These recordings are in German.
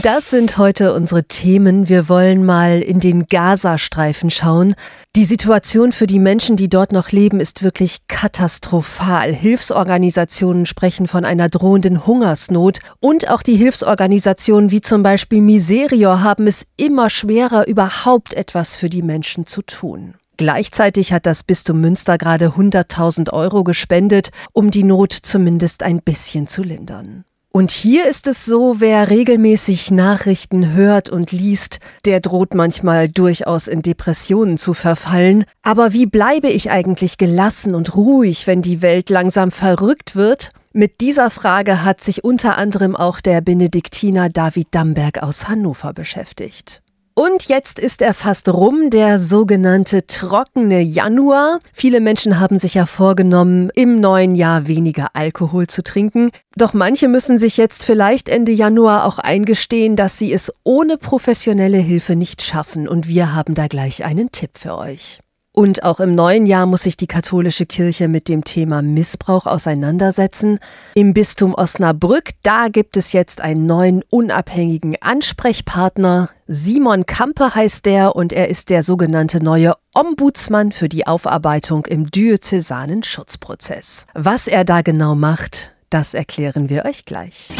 Und das sind heute unsere Themen. Wir wollen mal in den Gazastreifen schauen. Die Situation für die Menschen, die dort noch leben, ist wirklich katastrophal. Hilfsorganisationen sprechen von einer drohenden Hungersnot und auch die Hilfsorganisationen wie zum Beispiel Miserior haben es immer schwerer, überhaupt etwas für die Menschen zu tun. Gleichzeitig hat das Bistum Münster gerade 100.000 Euro gespendet, um die Not zumindest ein bisschen zu lindern. Und hier ist es so, wer regelmäßig Nachrichten hört und liest, der droht manchmal durchaus in Depressionen zu verfallen. Aber wie bleibe ich eigentlich gelassen und ruhig, wenn die Welt langsam verrückt wird? Mit dieser Frage hat sich unter anderem auch der Benediktiner David Damberg aus Hannover beschäftigt. Und jetzt ist er fast rum, der sogenannte trockene Januar. Viele Menschen haben sich ja vorgenommen, im neuen Jahr weniger Alkohol zu trinken. Doch manche müssen sich jetzt vielleicht Ende Januar auch eingestehen, dass sie es ohne professionelle Hilfe nicht schaffen. Und wir haben da gleich einen Tipp für euch. Und auch im neuen Jahr muss sich die katholische Kirche mit dem Thema Missbrauch auseinandersetzen. Im Bistum Osnabrück, da gibt es jetzt einen neuen unabhängigen Ansprechpartner. Simon Kampe heißt der und er ist der sogenannte neue Ombudsmann für die Aufarbeitung im diözesanen Schutzprozess. Was er da genau macht, das erklären wir euch gleich.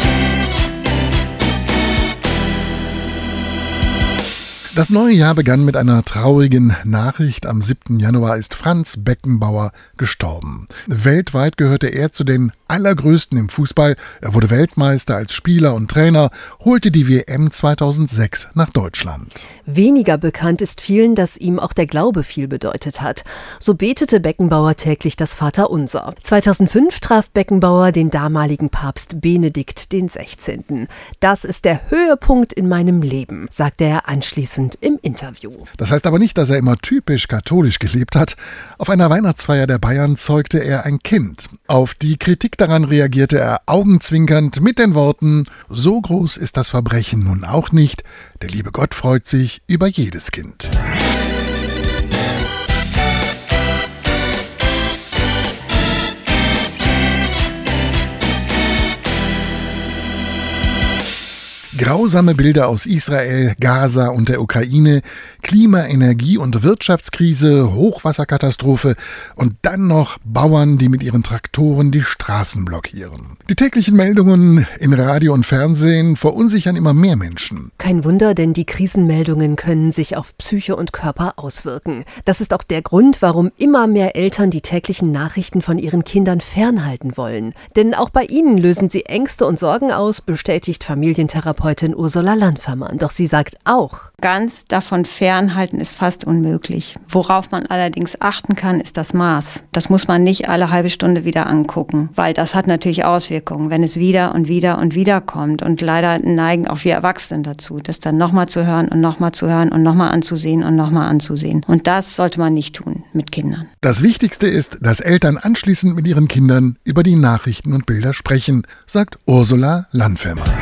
Das neue Jahr begann mit einer traurigen Nachricht. Am 7. Januar ist Franz Beckenbauer gestorben. Weltweit gehörte er zu den allergrößten im Fußball. Er wurde Weltmeister als Spieler und Trainer, holte die WM 2006 nach Deutschland. Weniger bekannt ist vielen, dass ihm auch der Glaube viel bedeutet hat. So betete Beckenbauer täglich das Vaterunser. 2005 traf Beckenbauer den damaligen Papst Benedikt XVI. Das ist der Höhepunkt in meinem Leben, sagte er anschließend anschließend im Interview. Das heißt aber nicht, dass er immer typisch katholisch gelebt hat. Auf einer Weihnachtsfeier der Bayern zeugte er ein Kind. Auf die Kritik daran reagierte er augenzwinkernd mit den Worten, so groß ist das Verbrechen nun auch nicht, der liebe Gott freut sich über jedes Kind. Grausame Bilder aus Israel, Gaza und der Ukraine, Klima-, Energie- und Wirtschaftskrise, Hochwasserkatastrophe und dann noch Bauern, die mit ihren Traktoren die Straßen blockieren. Die täglichen Meldungen in Radio und Fernsehen verunsichern immer mehr Menschen. Kein Wunder, denn die Krisenmeldungen können sich auf Psyche und Körper auswirken. Das ist auch der Grund, warum immer mehr Eltern die täglichen Nachrichten von ihren Kindern fernhalten wollen. Denn auch bei ihnen lösen sie Ängste und Sorgen aus, bestätigt Familientherapeutin Therapeutin Ursula Landfermann. Doch sie sagt auch, ganz davon fernhalten ist fast unmöglich. Worauf man allerdings achten kann, ist das Maß. Das muss man nicht alle halbe Stunde wieder angucken, weil das hat natürlich Auswirkungen, wenn es wieder und wieder und wieder kommt. Und leider neigen auch wir Erwachsenen dazu, das dann nochmal zu hören und nochmal zu hören und nochmal anzusehen und nochmal anzusehen. Und das sollte man nicht tun mit Kindern. Das Wichtigste ist, dass Eltern anschließend mit ihren Kindern über die Nachrichten und Bilder sprechen, sagt Ursula Landfermann.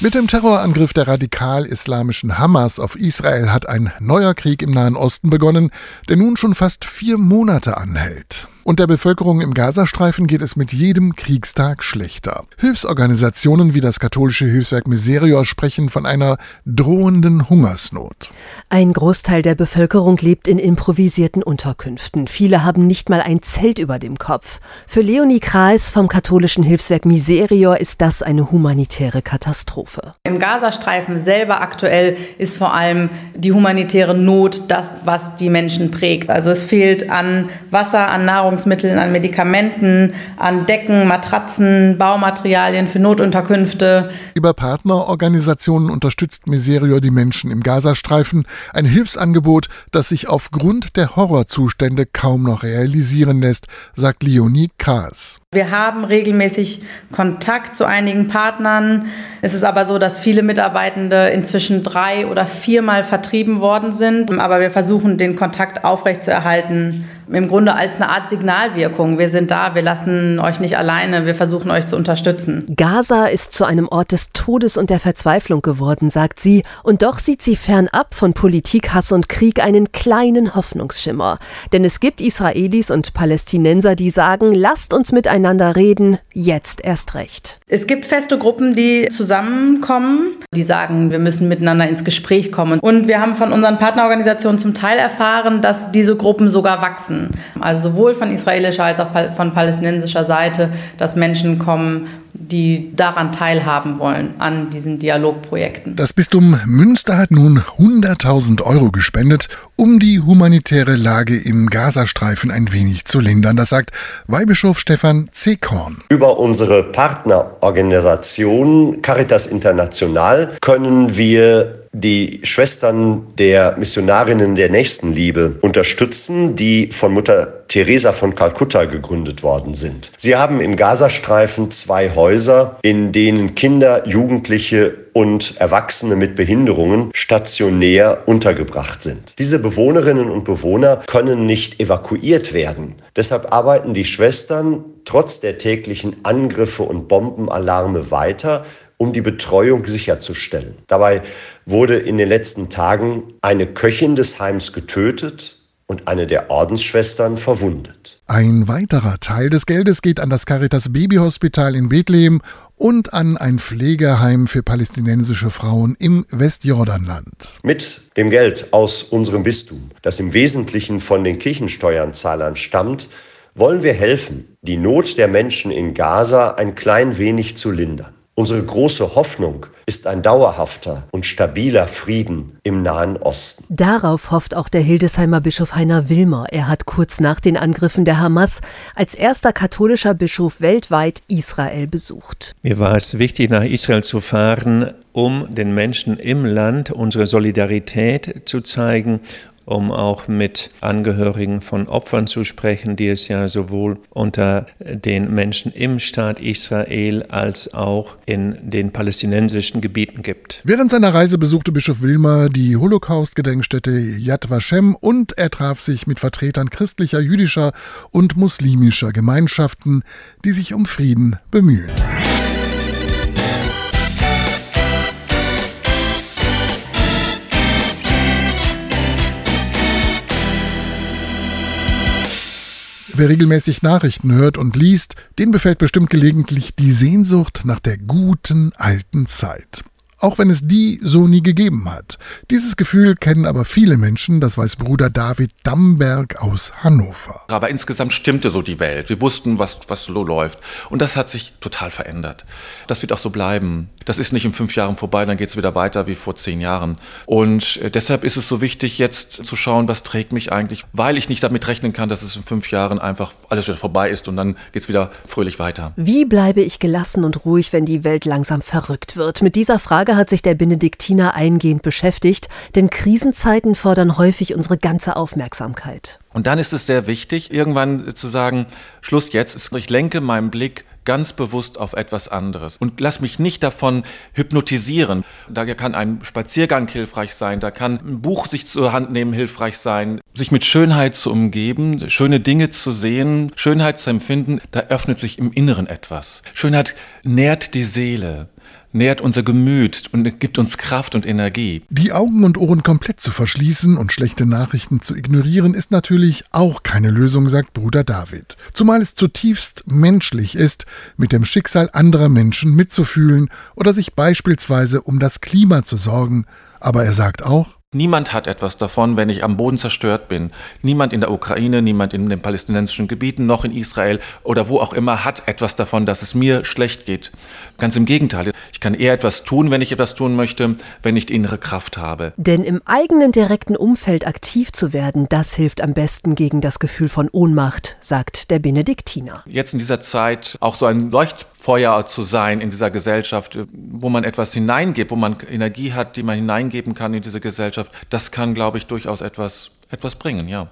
Mit dem Terrorangriff der radikal-islamischen Hamas auf Israel hat ein neuer Krieg im Nahen Osten begonnen, der nun schon fast vier Monate anhält. Und der Bevölkerung im Gazastreifen geht es mit jedem Kriegstag schlechter. Hilfsorganisationen wie das katholische Hilfswerk Miserior sprechen von einer drohenden Hungersnot. Ein Großteil der Bevölkerung lebt in improvisierten Unterkünften. Viele haben nicht mal ein Zelt über dem Kopf. Für Leonie Kreis vom katholischen Hilfswerk Miserior ist das eine humanitäre Katastrophe. Im Gazastreifen selber aktuell ist vor allem die humanitäre Not das, was die Menschen prägt. Also es fehlt an Wasser, an Nahrung Nahrungsmitteln, an Medikamenten, an Decken, Matratzen, Baumaterialien für Notunterkünfte. Über Partnerorganisationen unterstützt Miserio die Menschen im Gazastreifen. Ein Hilfsangebot, das sich aufgrund der Horrorzustände kaum noch realisieren lässt, sagt Leonie Kaas. Wir haben regelmäßig Kontakt zu einigen Partnern. Es ist aber so, dass viele Mitarbeitende inzwischen drei oder viermal vertrieben worden sind. Aber wir versuchen, den Kontakt aufrechtzuerhalten im Grunde als eine Art Signalwirkung. Wir sind da, wir lassen euch nicht alleine, wir versuchen euch zu unterstützen. Gaza ist zu einem Ort des Todes und der Verzweiflung geworden, sagt sie, und doch sieht sie fernab von Politik, Hass und Krieg einen kleinen Hoffnungsschimmer. Denn es gibt Israelis und Palästinenser, die sagen, lasst uns miteinander reden, jetzt erst recht. Es gibt feste Gruppen, die zusammenkommen, die sagen, wir müssen miteinander ins Gespräch kommen. Und wir haben von unseren Partnerorganisationen zum Teil erfahren, dass diese Gruppen sogar wachsen wachsen. Also sowohl von israelischer als auch von palästinensischer Seite, dass Menschen kommen, die daran teilhaben wollen, an diesen Dialogprojekten. Das Bistum Münster hat nun 100.000 Euro gespendet, um die humanitäre Lage im Gazastreifen ein wenig zu lindern. Das sagt Weihbischof Stefan Zekorn. Über unsere Partnerorganisation Caritas International können wir die Schwestern der Missionarinnen der Nächstenliebe unterstützen, die von Mutter Teresa von Kalkutta gegründet worden sind. Sie haben im Gazastreifen zwei Häuser, in denen Kinder, Jugendliche und Erwachsene mit Behinderungen stationär untergebracht sind. Diese Bewohnerinnen und Bewohner können nicht evakuiert werden. Deshalb arbeiten die Schwestern trotz der täglichen Angriffe und Bombenalarme weiter, um die Betreuung sicherzustellen. Dabei wurde in den letzten Tagen eine Köchin des Heims getötet und eine der Ordensschwestern verwundet. Ein weiterer Teil des Geldes geht an das Caritas Babyhospital in Bethlehem und an ein Pflegeheim für palästinensische Frauen im Westjordanland. Mit dem Geld aus unserem Bistum, das im Wesentlichen von den Kirchensteuerzahlern stammt, wollen wir helfen, die Not der Menschen in Gaza ein klein wenig zu lindern. Unsere große Hoffnung ist ein dauerhafter und stabiler Frieden im Nahen Osten. Darauf hofft auch der Hildesheimer Bischof Heiner Wilmer. Er hat kurz nach den Angriffen der Hamas als erster katholischer Bischof weltweit Israel besucht. Mir war es wichtig, nach Israel zu fahren, um den Menschen im Land unsere Solidarität zu zeigen um auch mit Angehörigen von Opfern zu sprechen, die es ja sowohl unter den Menschen im Staat Israel als auch in den palästinensischen Gebieten gibt. Während seiner Reise besuchte Bischof Wilmer die Holocaust-Gedenkstätte Yad Vashem und er traf sich mit Vertretern christlicher, jüdischer und muslimischer Gemeinschaften, die sich um Frieden bemühen. Wer regelmäßig Nachrichten hört und liest, den befällt bestimmt gelegentlich die Sehnsucht nach der guten alten Zeit auch wenn es die so nie gegeben hat. Dieses Gefühl kennen aber viele Menschen, das weiß Bruder David Damberg aus Hannover. Aber insgesamt stimmte so die Welt. Wir wussten, was, was so läuft. Und das hat sich total verändert. Das wird auch so bleiben. Das ist nicht in fünf Jahren vorbei, dann geht es wieder weiter wie vor zehn Jahren. Und äh, deshalb ist es so wichtig, jetzt zu schauen, was trägt mich eigentlich, weil ich nicht damit rechnen kann, dass es in fünf Jahren einfach alles wieder vorbei ist und dann geht es wieder fröhlich weiter. Wie bleibe ich gelassen und ruhig, wenn die Welt langsam verrückt wird? Mit dieser Frage Frage hat sich der Benediktiner eingehend beschäftigt, denn Krisenzeiten fordern häufig unsere ganze Aufmerksamkeit. Und dann ist es sehr wichtig, irgendwann zu sagen, Schluss jetzt, ich lenke meinen Blick ganz bewusst auf etwas anderes und lass mich nicht davon hypnotisieren. Da kann ein Spaziergang hilfreich sein, da kann ein Buch sich zur Hand nehmen hilfreich sein, sich mit Schönheit zu umgeben, schöne Dinge zu sehen, Schönheit zu empfinden, da öffnet sich im Inneren etwas. Schönheit nährt die Seele nährt unser Gemüt und gibt uns Kraft und Energie. Die Augen und Ohren komplett zu verschließen und schlechte Nachrichten zu ignorieren, ist natürlich auch keine Lösung, sagt Bruder David. Zumal es zutiefst menschlich ist, mit dem Schicksal anderer Menschen mitzufühlen oder sich beispielsweise um das Klima zu sorgen. Aber er sagt auch, Niemand hat etwas davon, wenn ich am Boden zerstört bin. Niemand in der Ukraine, niemand in den palästinensischen Gebieten, noch in Israel oder wo auch immer hat etwas davon, dass es mir schlecht geht. Ganz im Gegenteil. Ich kann eher etwas tun, wenn ich etwas tun möchte, wenn ich die innere Kraft habe. Denn im eigenen direkten Umfeld aktiv zu werden, das hilft am besten gegen das Gefühl von Ohnmacht, sagt der Benediktiner. Jetzt in dieser Zeit auch so ein Leuchtfeuer zu sein in dieser Gesellschaft, wo man etwas hineingeht, wo man Energie hat, die man hineingeben kann in diese Gesellschaft Gesellschaft, das kann, glaube ich, durchaus etwas, etwas bringen, ja.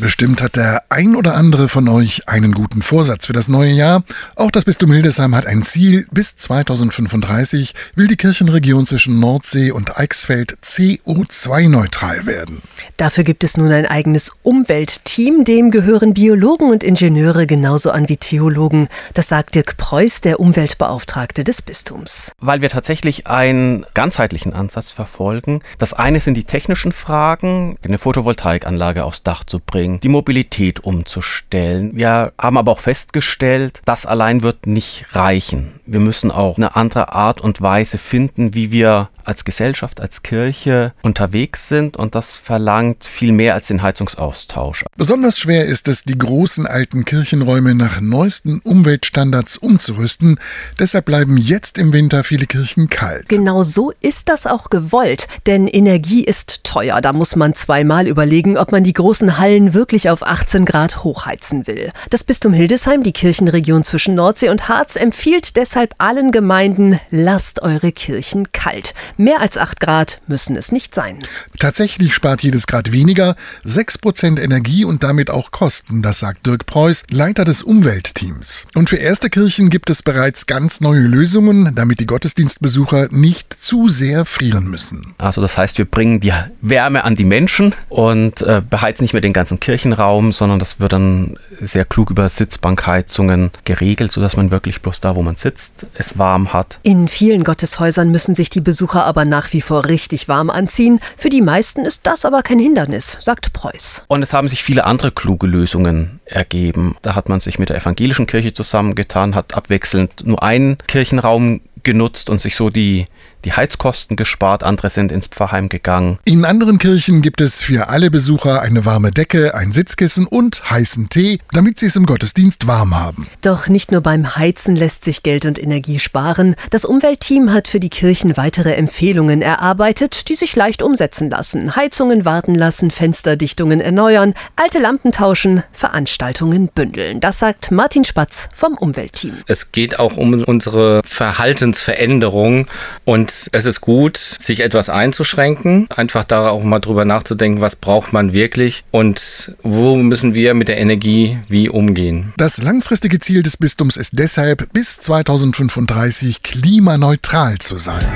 Bestimmt hat der ein oder andere von euch einen guten Vorsatz für das neue Jahr. Auch das Bistum Hildesheim hat ein Ziel. Bis 2035 will die Kirchenregion zwischen Nordsee und Eichsfeld CO2-neutral werden. Dafür gibt es nun ein eigenes Umweltteam, dem gehören Biologen und Ingenieure genauso an wie Theologen. Das sagt Dirk Preuß, der Umweltbeauftragte des Bistums. Weil wir tatsächlich einen ganzheitlichen Ansatz verfolgen. Das eine sind die technischen Fragen, eine Photovoltaikanlage aufs Dach zu bringen, die Mobilität umzustellen. Wir haben aber auch festgestellt, das allein wird nicht reichen. Wir müssen auch eine andere Art und Weise finden, wie wir als Gesellschaft, als Kirche unterwegs sind und das verlangt viel mehr als den Heizungsaustausch. Besonders schwer ist es, die großen alten Kirchenräume nach neuesten Umweltstandards umzurüsten. Deshalb bleiben jetzt im Winter viele Kirchen kalt. Genau so ist das auch gewollt, denn Energie ist teuer. Da muss man zweimal überlegen, ob man die großen Hallen wirklich auf 18 Grad hochheizen will. Das Bistum Hildesheim, die Kirchenregion zwischen Nordsee und Harz, empfiehlt deshalb allen Gemeinden, lasst eure Kirchen kalt. Mehr als 8 Grad müssen es nicht sein. Tatsächlich spart jedes Grad weniger 6% Energie und damit auch Kosten, das sagt Dirk Preuß, Leiter des Umweltteams. Und für erste Kirchen gibt es bereits ganz neue Lösungen, damit die Gottesdienstbesucher nicht zu sehr frieren müssen. Also das heißt, wir bringen die Wärme an die Menschen und äh, beheizen nicht mehr den ganzen Kirchenraum, sondern das wird dann sehr klug über Sitzbankheizungen geregelt, sodass man wirklich bloß da, wo man sitzt, es warm hat. In vielen Gotteshäusern müssen sich die Besucher aber nach wie vor richtig warm anziehen. Für die meisten ist das aber kein Hindernis, sagt Preuß. Und es haben sich viele andere kluge Lösungen ergeben. Da hat man sich mit der evangelischen Kirche zusammengetan, hat abwechselnd nur einen Kirchenraum genutzt und sich so die die Heizkosten gespart, andere sind ins Pfarrheim gegangen. In anderen Kirchen gibt es für alle Besucher eine warme Decke, ein Sitzkissen und heißen Tee, damit sie es im Gottesdienst warm haben. Doch nicht nur beim Heizen lässt sich Geld und Energie sparen. Das Umweltteam hat für die Kirchen weitere Empfehlungen erarbeitet, die sich leicht umsetzen lassen. Heizungen warten lassen, Fensterdichtungen erneuern, alte Lampen tauschen, Veranstaltungen bündeln. Das sagt Martin Spatz vom Umweltteam. Es geht auch um unsere Verhaltensveränderung und und es ist gut, sich etwas einzuschränken, einfach da auch mal drüber nachzudenken, was braucht man wirklich und wo müssen wir mit der Energie wie umgehen. Das langfristige Ziel des Bistums ist deshalb, bis 2035 klimaneutral zu sein.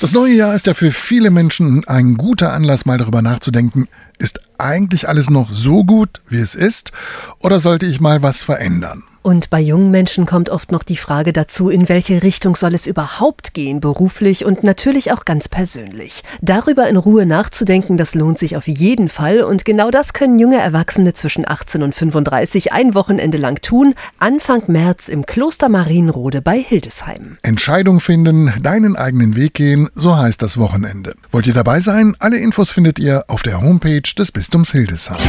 Das neue Jahr ist ja für viele Menschen ein guter Anlass, mal darüber nachzudenken, ist eigentlich alles noch so gut, wie es ist, oder sollte ich mal was verändern? Und bei jungen Menschen kommt oft noch die Frage dazu, in welche Richtung soll es überhaupt gehen, beruflich und natürlich auch ganz persönlich. Darüber in Ruhe nachzudenken, das lohnt sich auf jeden Fall und genau das können junge Erwachsene zwischen 18 und 35 ein Wochenende lang tun, Anfang März im Kloster Marienrode bei Hildesheim. Entscheidung finden, deinen eigenen Weg gehen, so heißt das Wochenende. Wollt ihr dabei sein? Alle Infos findet ihr auf der Homepage des Bistums Hildesheim.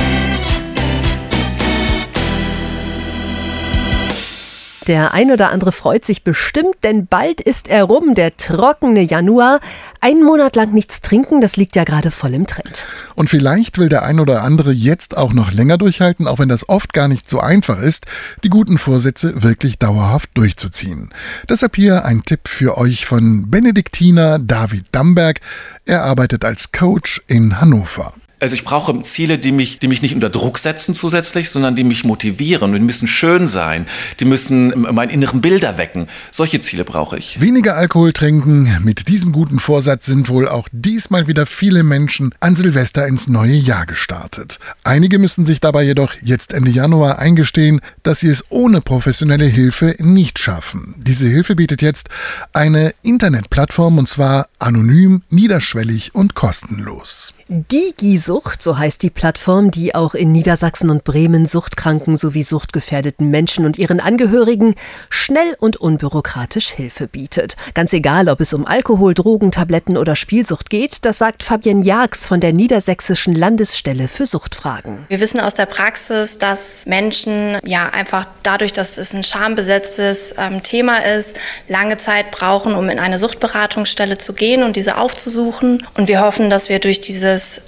Der ein oder andere freut sich bestimmt, denn bald ist er rum, der trockene Januar. Einen Monat lang nichts trinken, das liegt ja gerade voll im Trend. Und vielleicht will der ein oder andere jetzt auch noch länger durchhalten, auch wenn das oft gar nicht so einfach ist, die guten Vorsätze wirklich dauerhaft durchzuziehen. Deshalb hier ein Tipp für euch von Benediktiner David Damberg. Er arbeitet als Coach in Hannover. Also ich brauche Ziele, die mich, die mich nicht unter Druck setzen zusätzlich, sondern die mich motivieren. Und die müssen schön sein. Die müssen meinen inneren Bilder wecken. Solche Ziele brauche ich. Weniger Alkohol trinken. Mit diesem guten Vorsatz sind wohl auch diesmal wieder viele Menschen an Silvester ins neue Jahr gestartet. Einige müssen sich dabei jedoch jetzt Ende Januar eingestehen, dass sie es ohne professionelle Hilfe nicht schaffen. Diese Hilfe bietet jetzt eine Internetplattform und zwar anonym, niederschwellig und kostenlos. Digisucht, so heißt die Plattform, die auch in Niedersachsen und Bremen Suchtkranken sowie suchtgefährdeten Menschen und ihren Angehörigen schnell und unbürokratisch Hilfe bietet. Ganz egal, ob es um Alkohol, Drogen, Tabletten oder Spielsucht geht, das sagt Fabienne Jags von der Niedersächsischen Landesstelle für Suchtfragen. Wir wissen aus der Praxis, dass Menschen ja einfach dadurch, dass es ein schambesetztes ähm, Thema ist, lange Zeit brauchen, um in eine Suchtberatungsstelle zu gehen und diese aufzusuchen. Und wir hoffen, dass wir durch dieses dieses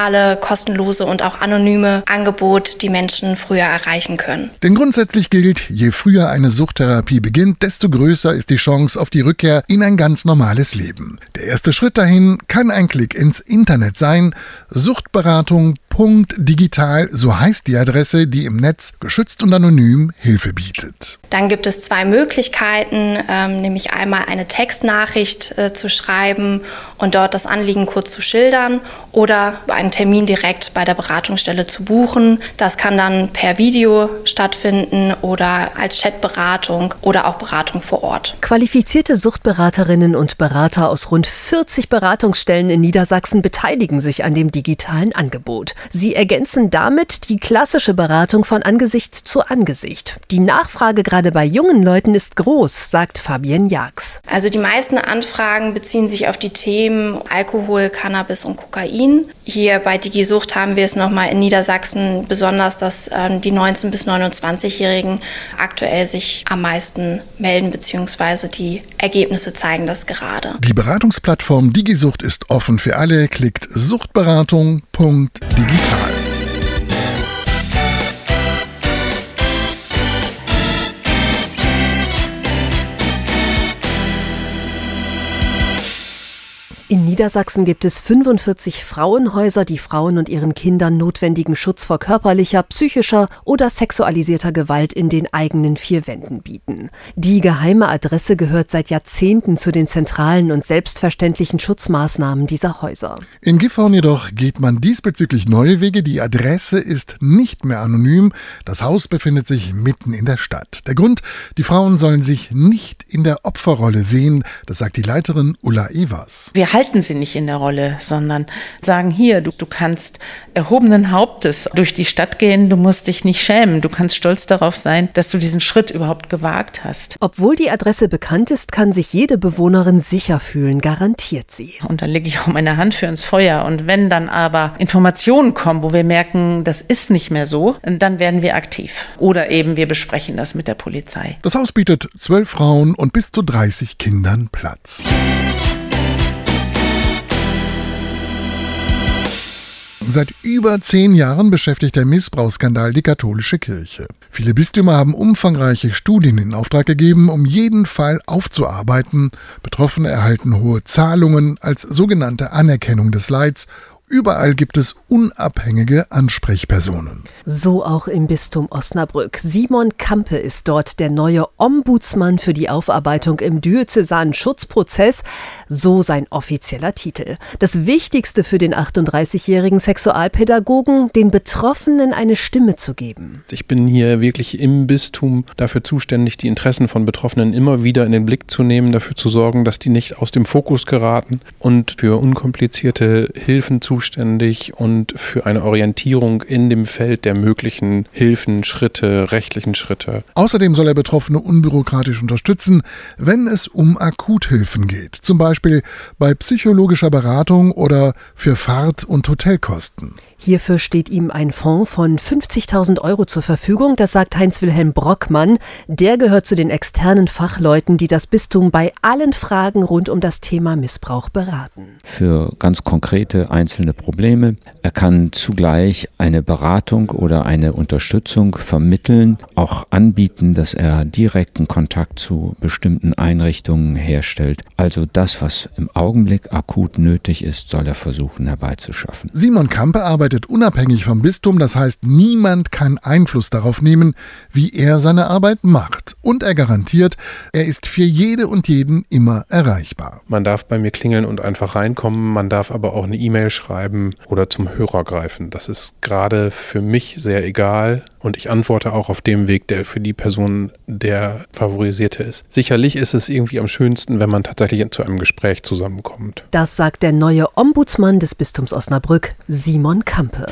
digitale, kostenlose und auch anonyme Angebot die Menschen früher erreichen können. Denn grundsätzlich gilt, je früher eine Suchttherapie beginnt, desto größer ist die Chance auf die Rückkehr in ein ganz normales Leben. Der erste Schritt dahin kann ein Klick ins Internet sein. Suchtberatung.digital, so heißt die Adresse, die im Netz geschützt und anonym Hilfe bietet. Dann gibt es zwei Möglichkeiten, ähm, nämlich einmal eine Textnachricht äh, zu schreiben und dort das Anliegen kurz zu schildern oder einen Termin direkt bei der Beratungsstelle zu buchen. Das kann dann per Video stattfinden oder als Chatberatung oder auch Beratung vor Ort. Qualifizierte Suchtberaterinnen und Berater aus rund 40 Beratungsstellen in Niedersachsen beteiligen sich an dem digitalen Angebot. Sie ergänzen damit die klassische Beratung von Angesicht zu Angesicht. Die Nachfrage gerade bei jungen Leuten ist groß, sagt Fabienne Jags. Also die meisten Anfragen beziehen sich auf die Themen Alkohol, Cannabis und Kokain. Hier bei Digisucht haben wir es nochmal in Niedersachsen besonders, dass ähm, die 19- bis 29-Jährigen aktuell sich am meisten melden, beziehungsweise die Ergebnisse zeigen das gerade. Die Beratungsplattform Digisucht ist offen für alle. Klickt suchtberatung.digital. In Niedersachsen gibt es 45 Frauenhäuser, die Frauen und ihren Kindern notwendigen Schutz vor körperlicher, psychischer oder sexualisierter Gewalt in den eigenen vier Wänden bieten. Die geheime Adresse gehört seit Jahrzehnten zu den zentralen und selbstverständlichen Schutzmaßnahmen dieser Häuser. In Gifhorn jedoch geht man diesbezüglich neue Wege. Die Adresse ist nicht mehr anonym. Das Haus befindet sich mitten in der Stadt. Der Grund, die Frauen sollen sich nicht in der Opferrolle sehen, das sagt die Leiterin Ulla Evers. Wir halten sie nicht in der Rolle, sondern sagen hier, du, du kannst erhobenen Hauptes durch die Stadt gehen, du musst dich nicht schämen, du kannst stolz darauf sein, dass du diesen Schritt überhaupt gewagt hast. Obwohl die Adresse bekannt ist, kann sich jede Bewohnerin sicher fühlen, garantiert sie. Und dann lege ich auch meine Hand für ins Feuer. Und wenn dann aber Informationen kommen, wo wir merken, das ist nicht mehr so, dann werden wir aktiv. Oder eben wir besprechen das mit der Polizei. Das Haus bietet zwölf Frauen und bis zu 30 Kindern Platz. Seit über zehn Jahren beschäftigt der Missbrauchsskandal die katholische Kirche. Viele Bistümer haben umfangreiche Studien in Auftrag gegeben, um jeden Fall aufzuarbeiten. Betroffene erhalten hohe Zahlungen als sogenannte Anerkennung des Leids Überall gibt es unabhängige Ansprechpersonen. So auch im Bistum Osnabrück. Simon Kampe ist dort der neue Ombudsmann für die Aufarbeitung im diözesanen Schutzprozess, so sein offizieller Titel. Das Wichtigste für den 38-jährigen Sexualpädagogen, den Betroffenen eine Stimme zu geben. Ich bin hier wirklich im Bistum dafür zuständig, die Interessen von Betroffenen immer wieder in den Blick zu nehmen, dafür zu sorgen, dass die nicht aus dem Fokus geraten und für unkomplizierte Hilfen zu zuständig und für eine Orientierung in dem Feld der möglichen Hilfen, Schritte, rechtlichen Schritte. Außerdem soll er Betroffene unbürokratisch unterstützen, wenn es um Akuthilfen geht, zum Beispiel bei psychologischer Beratung oder für Fahrt- und Hotelkosten. Hierfür steht ihm ein Fonds von 50.000 Euro zur Verfügung, das sagt Heinz-Wilhelm Brockmann. Der gehört zu den externen Fachleuten, die das Bistum bei allen Fragen rund um das Thema Missbrauch beraten. Für ganz konkrete einzelne keine Probleme. Er kann zugleich eine Beratung oder eine Unterstützung vermitteln, auch anbieten, dass er direkten Kontakt zu bestimmten Einrichtungen herstellt. Also das, was im Augenblick akut nötig ist, soll er versuchen herbeizuschaffen. Simon Kampe arbeitet unabhängig vom Bistum, das heißt, niemand kann Einfluss darauf nehmen, wie er seine Arbeit macht. Und er garantiert, er ist für jede und jeden immer erreichbar. Man darf bei mir klingeln und einfach reinkommen, man darf aber auch eine E-Mail schreiben oder zum Hörer greifen. Das ist gerade für mich sehr egal und ich antworte auch auf dem Weg, der für die Person der favorisierte ist. Sicherlich ist es irgendwie am schönsten, wenn man tatsächlich zu einem Gespräch zusammenkommt. Das sagt der neue Ombudsmann des Bistums Osnabrück, Simon Kampe.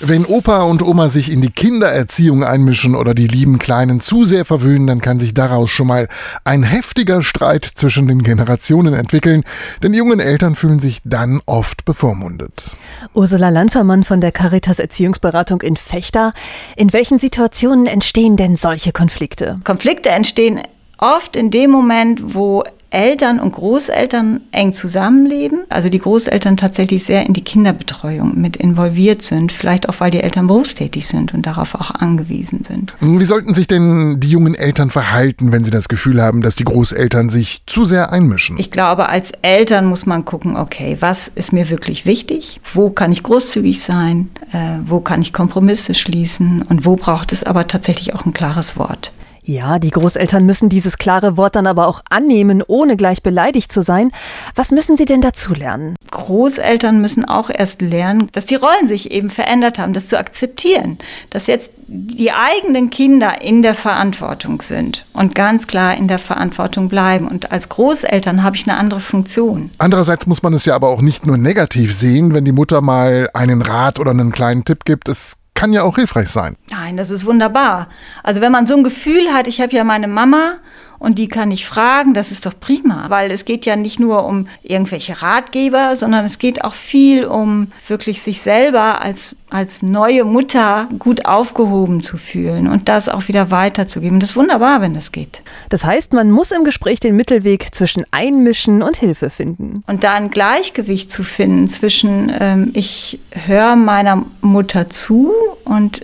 Wenn Opa und Oma sich in die Kindererziehung einmischen oder die lieben Kleinen zu sehr verwöhnen, dann kann sich daraus schon mal ein heftiger Streit zwischen den Generationen entwickeln, denn die jungen Eltern fühlen sich dann oft bevormundet. Ursula Landfermann von der Caritas Erziehungsberatung in Fechter. In welchen Situationen entstehen denn solche Konflikte? Konflikte entstehen oft in dem Moment, wo Eltern und Großeltern eng zusammenleben, also die Großeltern tatsächlich sehr in die Kinderbetreuung mit involviert sind, vielleicht auch weil die Eltern berufstätig sind und darauf auch angewiesen sind. Wie sollten sich denn die jungen Eltern verhalten, wenn sie das Gefühl haben, dass die Großeltern sich zu sehr einmischen? Ich glaube, als Eltern muss man gucken, okay, was ist mir wirklich wichtig? Wo kann ich großzügig sein? Äh, wo kann ich Kompromisse schließen? Und wo braucht es aber tatsächlich auch ein klares Wort? Ja, die Großeltern müssen dieses klare Wort dann aber auch annehmen, ohne gleich beleidigt zu sein. Was müssen sie denn dazu lernen? Großeltern müssen auch erst lernen, dass die Rollen sich eben verändert haben, das zu akzeptieren, dass jetzt die eigenen Kinder in der Verantwortung sind und ganz klar in der Verantwortung bleiben. Und als Großeltern habe ich eine andere Funktion. Andererseits muss man es ja aber auch nicht nur negativ sehen, wenn die Mutter mal einen Rat oder einen kleinen Tipp gibt. Es kann ja auch hilfreich sein. Nein, das ist wunderbar. Also wenn man so ein Gefühl hat, ich habe ja meine Mama und die kann ich fragen, das ist doch prima, weil es geht ja nicht nur um irgendwelche Ratgeber, sondern es geht auch viel um wirklich sich selber als, als neue Mutter gut aufgehoben zu fühlen und das auch wieder weiterzugeben. Das ist wunderbar, wenn das geht. Das heißt, man muss im Gespräch den Mittelweg zwischen Einmischen und Hilfe finden. Und da ein Gleichgewicht zu finden zwischen, ähm, ich höre meiner Mutter zu und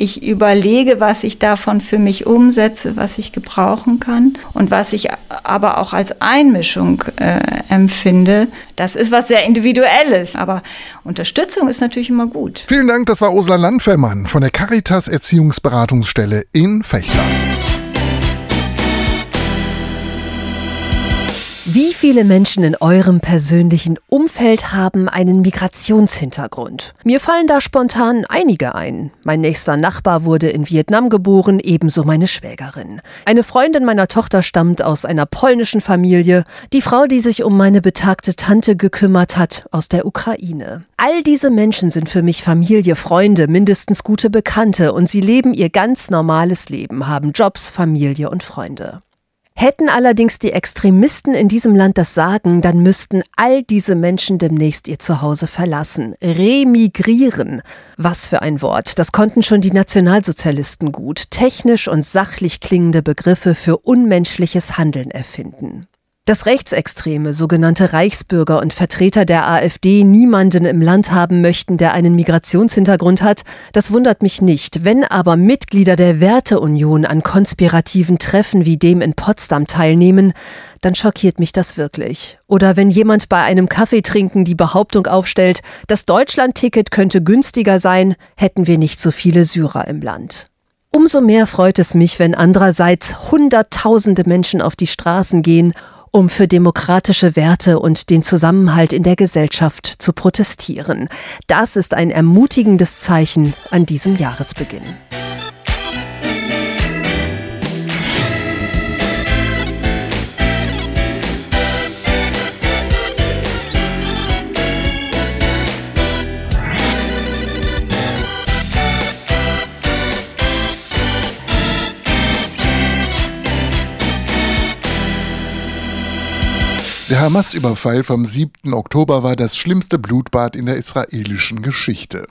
ich überlege, was ich davon für mich umsetze, was ich gebrauchen kann und was ich aber auch als Einmischung äh, empfinde. Das ist was sehr Individuelles, aber Unterstützung ist natürlich immer gut. Vielen Dank, das war Ursula Landfellmann von der Caritas Erziehungsberatungsstelle in Fechter. Wie viele Menschen in eurem persönlichen Umfeld haben einen Migrationshintergrund? Mir fallen da spontan einige ein. Mein nächster Nachbar wurde in Vietnam geboren, ebenso meine Schwägerin. Eine Freundin meiner Tochter stammt aus einer polnischen Familie, die Frau, die sich um meine betagte Tante gekümmert hat, aus der Ukraine. All diese Menschen sind für mich Familie, Freunde, mindestens gute Bekannte und sie leben ihr ganz normales Leben, haben Jobs, Familie und Freunde. Hätten allerdings die Extremisten in diesem Land das Sagen, dann müssten all diese Menschen demnächst ihr Zuhause verlassen, remigrieren. Was für ein Wort, das konnten schon die Nationalsozialisten gut, technisch und sachlich klingende Begriffe für unmenschliches Handeln erfinden. Dass rechtsextreme, sogenannte Reichsbürger und Vertreter der AfD niemanden im Land haben möchten, der einen Migrationshintergrund hat, das wundert mich nicht. Wenn aber Mitglieder der Werteunion an konspirativen Treffen wie dem in Potsdam teilnehmen, dann schockiert mich das wirklich. Oder wenn jemand bei einem Kaffeetrinken die Behauptung aufstellt, das Deutschlandticket könnte günstiger sein, hätten wir nicht so viele Syrer im Land. Umso mehr freut es mich, wenn andererseits Hunderttausende Menschen auf die Straßen gehen um für demokratische Werte und den Zusammenhalt in der Gesellschaft zu protestieren. Das ist ein ermutigendes Zeichen an diesem Jahresbeginn. Der Hamas-Überfall vom 7. Oktober war das schlimmste Blutbad in der israelischen Geschichte.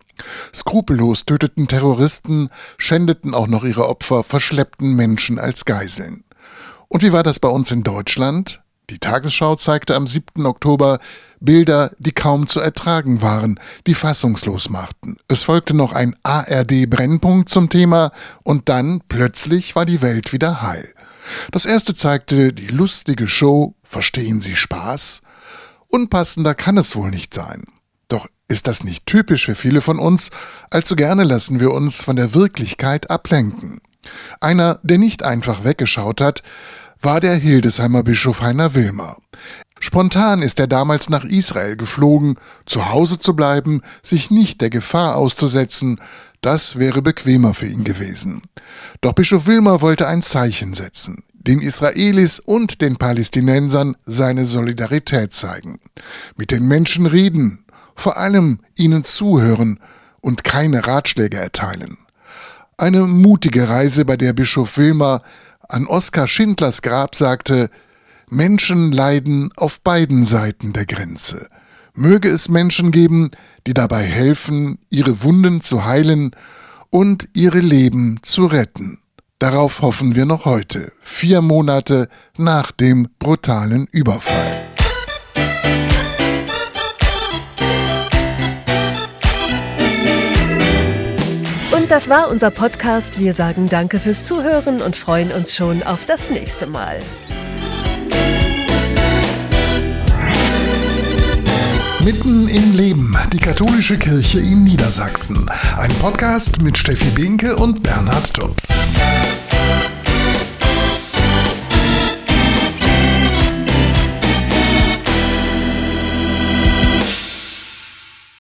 Skrupellos töteten Terroristen, schändeten auch noch ihre Opfer, verschleppten Menschen als Geiseln. Und wie war das bei uns in Deutschland? Die Tagesschau zeigte am 7. Oktober Bilder, die kaum zu ertragen waren, die fassungslos machten. Es folgte noch ein ARD-Brennpunkt zum Thema und dann plötzlich war die Welt wieder heil. Das erste zeigte die lustige Show Verstehen Sie Spaß? Unpassender kann es wohl nicht sein. Doch ist das nicht typisch für viele von uns? Allzu gerne lassen wir uns von der Wirklichkeit ablenken. Einer, der nicht einfach weggeschaut hat, war der Hildesheimer Bischof Heiner Wilmer. Spontan ist er damals nach Israel geflogen, zu Hause zu bleiben, sich nicht der Gefahr auszusetzen, das wäre bequemer für ihn gewesen. Doch Bischof Wilmer wollte ein Zeichen setzen, den Israelis und den Palästinensern seine Solidarität zeigen, mit den Menschen reden, vor allem ihnen zuhören und keine Ratschläge erteilen. Eine mutige Reise, bei der Bischof Wilmer an Oskar Schindlers Grab sagte, Menschen leiden auf beiden Seiten der Grenze. Möge es Menschen geben, die dabei helfen, ihre Wunden zu heilen und ihre Leben zu retten. Darauf hoffen wir noch heute, vier Monate nach dem brutalen Überfall. Und das war unser Podcast. Wir sagen danke fürs Zuhören und freuen uns schon auf das nächste Mal. Mitten im Leben, die katholische Kirche in Niedersachsen. Ein Podcast mit Steffi Binke und Bernhard Tubbs.